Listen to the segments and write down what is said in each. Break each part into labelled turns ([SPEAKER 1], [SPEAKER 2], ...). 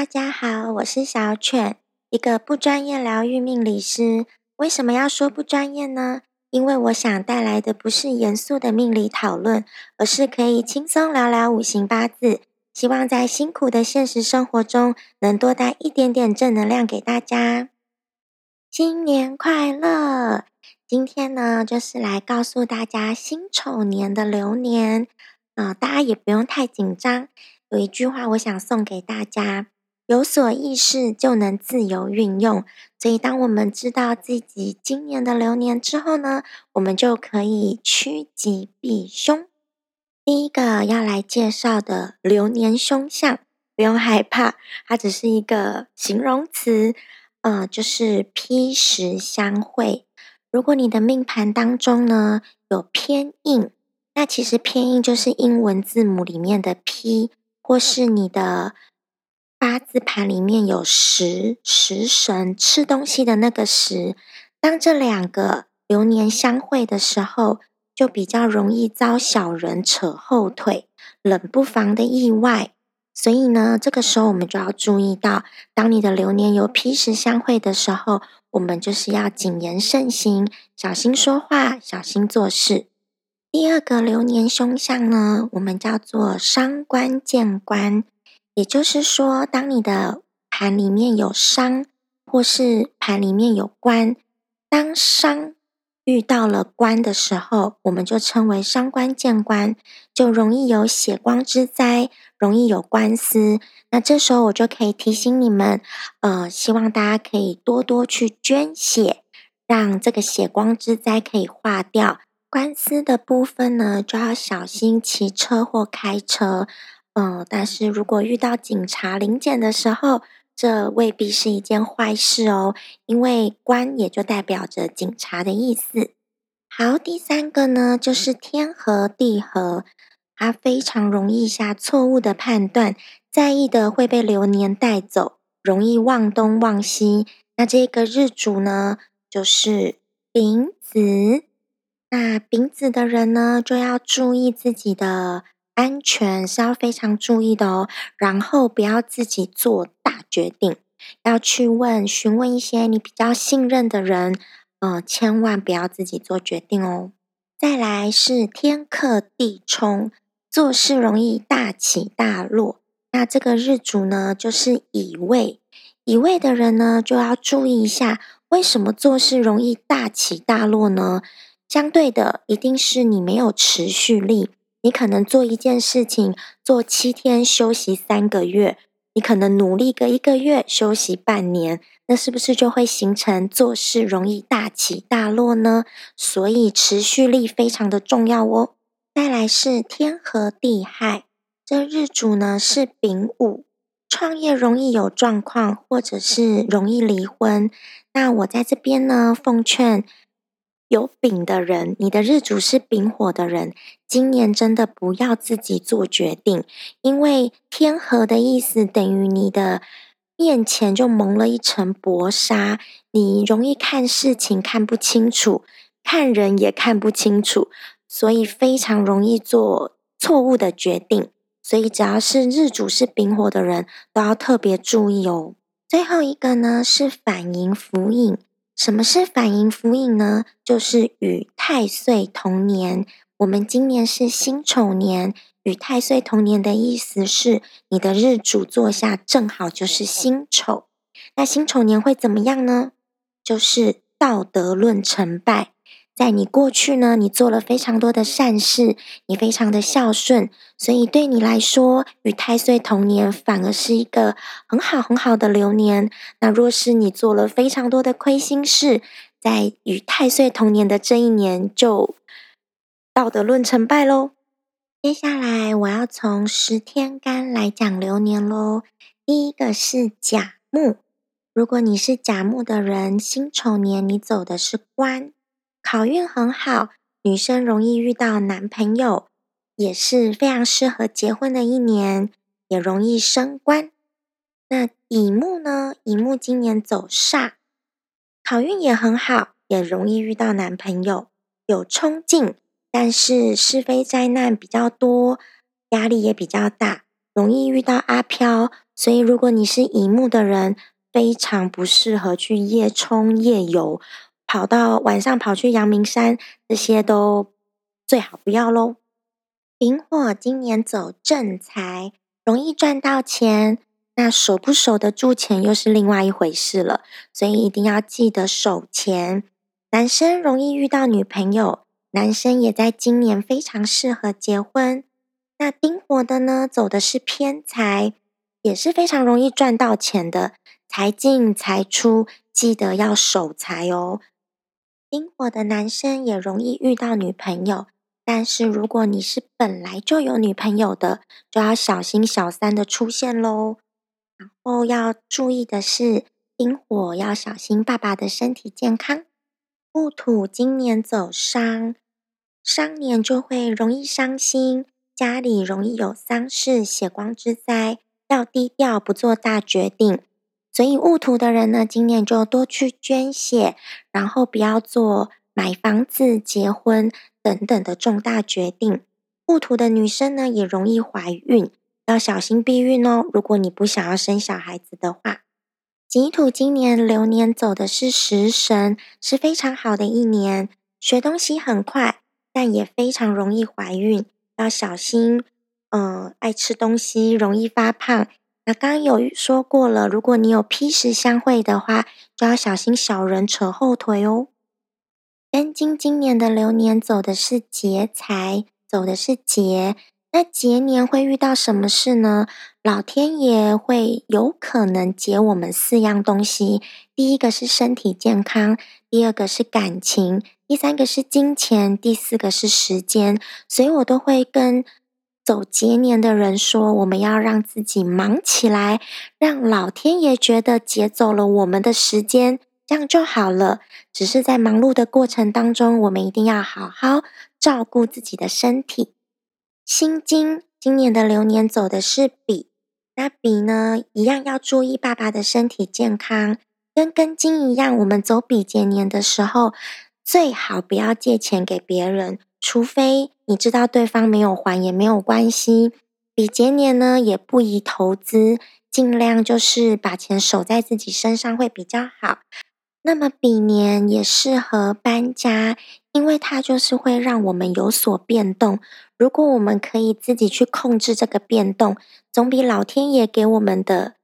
[SPEAKER 1] 大家好，我是小犬，一个不专业疗愈命理师。为什么要说不专业呢？因为我想带来的不是严肃的命理讨论，而是可以轻松聊聊五行八字。希望在辛苦的现实生活中，能多带一点点正能量给大家。新年快乐！今天呢，就是来告诉大家辛丑年的流年。啊，大家也不用太紧张。有一句话，我想送给大家。有所意识，就能自由运用。所以，当我们知道自己今年的流年之后呢，我们就可以趋吉避凶。第一个要来介绍的流年凶相，不用害怕，它只是一个形容词，呃，就是披食相会。如果你的命盘当中呢有偏印，那其实偏印就是英文字母里面的 P，或是你的。八字盘里面有食食神吃东西的那个食，当这两个流年相会的时候，就比较容易遭小人扯后腿，冷不防的意外。所以呢，这个时候我们就要注意到，当你的流年有披食相会的时候，我们就是要谨言慎行，小心说话，小心做事。第二个流年凶相呢，我们叫做伤官见官。也就是说，当你的盘里面有伤，或是盘里面有官，当伤遇到了官的时候，我们就称为伤官见官，就容易有血光之灾，容易有官司。那这时候我就可以提醒你们，呃，希望大家可以多多去捐血，让这个血光之灾可以化掉。官司的部分呢，就要小心骑车或开车。嗯，但是如果遇到警察临检的时候，这未必是一件坏事哦，因为官也就代表着警察的意思。好，第三个呢，就是天和地合，他非常容易下错误的判断，在意的会被流年带走，容易忘东忘西。那这个日主呢，就是丙子，那丙子的人呢，就要注意自己的。安全是要非常注意的哦，然后不要自己做大决定，要去问询问一些你比较信任的人，呃，千万不要自己做决定哦。再来是天克地冲，做事容易大起大落。那这个日主呢，就是乙未，乙未的人呢就要注意一下，为什么做事容易大起大落呢？相对的，一定是你没有持续力。你可能做一件事情，做七天休息三个月，你可能努力个一个月休息半年，那是不是就会形成做事容易大起大落呢？所以持续力非常的重要哦。再来是天和地害，这日主呢是丙午，创业容易有状况，或者是容易离婚。那我在这边呢，奉劝。有丙的人，你的日主是丙火的人，今年真的不要自己做决定，因为天合的意思等于你的面前就蒙了一层薄纱，你容易看事情看不清楚，看人也看不清楚，所以非常容易做错误的决定。所以只要是日主是丙火的人，都要特别注意哦。最后一个呢是反迎福影。什么是反迎福影呢？就是与太岁同年。我们今年是辛丑年，与太岁同年的意思是，你的日主坐下正好就是辛丑。那辛丑年会怎么样呢？就是道德论成败。在你过去呢，你做了非常多的善事，你非常的孝顺，所以对你来说，与太岁同年反而是一个很好很好的流年。那若是你做了非常多的亏心事，在与太岁同年的这一年，就道德论成败喽。接下来我要从十天干来讲流年喽。第一个是甲木，如果你是甲木的人，辛丑年你走的是官。考运很好，女生容易遇到男朋友，也是非常适合结婚的一年，也容易升官。那乙木呢？乙木今年走煞，考运也很好，也容易遇到男朋友，有冲劲，但是是非灾难比较多，压力也比较大，容易遇到阿飘，所以如果你是乙木的人，非常不适合去夜冲夜游，跑到晚上跑去阳明山，这些都最好不要喽。丙火今年走正财，容易赚到钱，那守不守得住钱又是另外一回事了，所以一定要记得守钱。男生容易遇到女朋友，男生也在今年非常适合结婚。那丁火的呢，走的是偏财，也是非常容易赚到钱的，财进财出，记得要守财哦。丁火的男生也容易遇到女朋友，但是如果你是本来就有女朋友的，就要小心小三的出现喽。然后要注意的是，丁火要小心爸爸的身体健康。戊土今年走伤，伤年就会容易伤心，家里容易有丧事、血光之灾，要低调，不做大决定。所以戊土的人呢，今年就多去捐血，然后不要做买房子、结婚等等的重大决定。戊土的女生呢，也容易怀孕，要小心避孕哦。如果你不想要生小孩子的话。己土今年流年走的是食神，是非常好的一年，学东西很快，但也非常容易怀孕，要小心。嗯，爱吃东西容易发胖。那刚有说过了，如果你有披食相会的话，就要小心小人扯后腿哦。庚金今年的流年走的是劫财，走的是劫。那劫年会遇到什么事呢？老天爷会有可能劫我们四样东西：第一个是身体健康，第二个是感情，第三个是金钱，第四个是时间。所以我都会跟走劫年的人说，我们要让自己忙起来，让老天爷觉得劫走了我们的时间，这样就好了。只是在忙碌的过程当中，我们一定要好好照顾自己的身体。辛金今年的流年走的是比，那比呢一样要注意爸爸的身体健康，跟庚金一样，我们走比劫年的时候，最好不要借钱给别人，除非你知道对方没有还也没有关系。比劫年呢也不宜投资，尽量就是把钱守在自己身上会比较好。那么比年也适合搬家，因为它就是会让我们有所变动。如果我们可以自己去控制这个变动，总比老天爷给我们的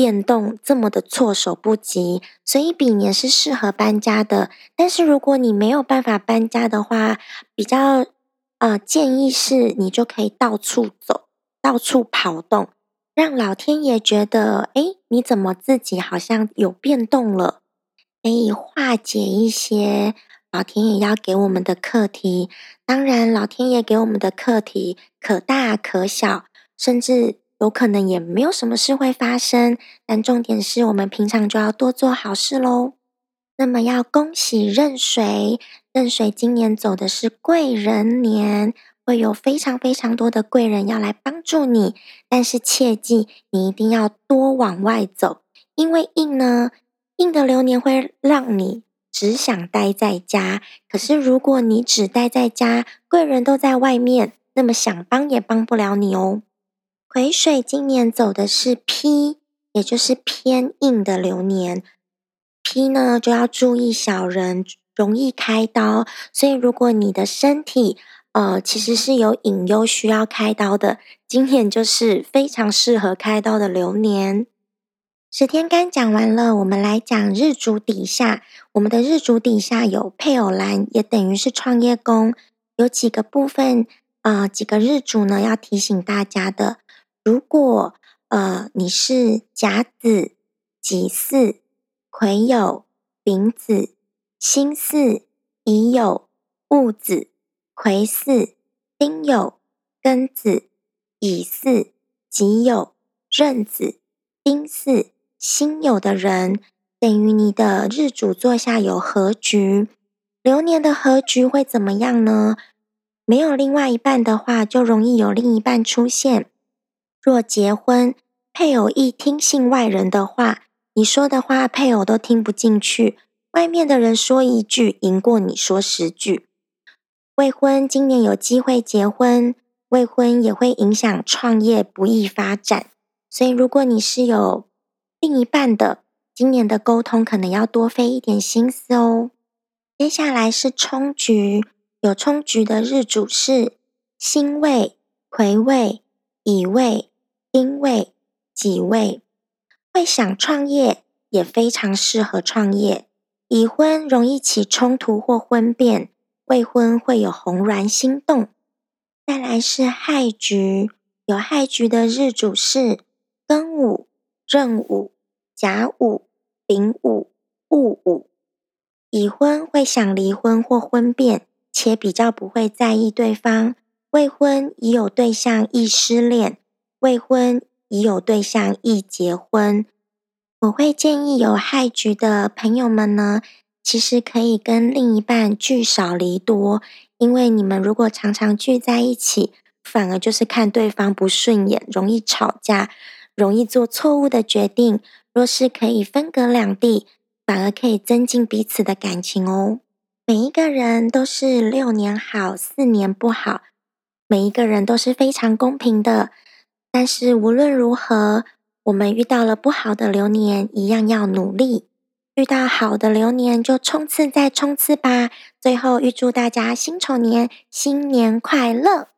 [SPEAKER 1] 变动这么的措手不及。所以比年是适合搬家的。但是如果你没有办法搬家的话，比较呃建议是你就可以到处走，到处跑动，让老天爷觉得，哎，你怎么自己好像有变动了？可以化解一些老天爷要给我们的课题。当然，老天爷给我们的课题可大可小，甚至有可能也没有什么事会发生。但重点是我们平常就要多做好事喽。那么要恭喜壬水，壬水今年走的是贵人年，会有非常非常多的贵人要来帮助你。但是切记，你一定要多往外走，因为印呢。硬的流年会让你只想待在家，可是如果你只待在家，贵人都在外面，那么想帮也帮不了你哦。癸水今年走的是 P，，也就是偏硬的流年，P 呢就要注意小人容易开刀，所以如果你的身体呃其实是有隐忧需要开刀的，今年就是非常适合开刀的流年。十天干讲完了，我们来讲日主底下。我们的日主底下有配偶栏，也等于是创业宫。有几个部分，呃，几个日主呢？要提醒大家的，如果呃你是甲子、己巳、癸酉、丙子、辛巳、乙酉、戊子、癸巳、丁酉、庚子、乙巳、己酉、壬子、丁巳。辛酉的人等于你的日主座下有合局，流年的合局会怎么样呢？没有另外一半的话，就容易有另一半出现。若结婚，配偶一听信外人的话，你说的话配偶都听不进去，外面的人说一句赢过你说十句。未婚今年有机会结婚，未婚也会影响创业不易发展。所以如果你是有另一半的，今年的沟通可能要多费一点心思哦。接下来是冲局，有冲局的日主是辛未、癸未、乙未、丁未、己未，会想创业，也非常适合创业。已婚容易起冲突或婚变，未婚会有红鸾心动。再来是亥局，有亥局的日主是庚午、壬午、甲午、丙午、戊午。已婚会想离婚或婚变，且比较不会在意对方；未婚已有对象易失恋，未婚已有对象易结婚。我会建议有害局的朋友们呢，其实可以跟另一半聚少离多，因为你们如果常常聚在一起，反而就是看对方不顺眼，容易吵架，容易做错误的决定。若是可以分隔两地。反而可以增进彼此的感情哦。每一个人都是六年好，四年不好，每一个人都是非常公平的。但是无论如何，我们遇到了不好的流年，一样要努力；遇到好的流年，就冲刺再冲刺吧。最后预祝大家辛丑年新年快乐！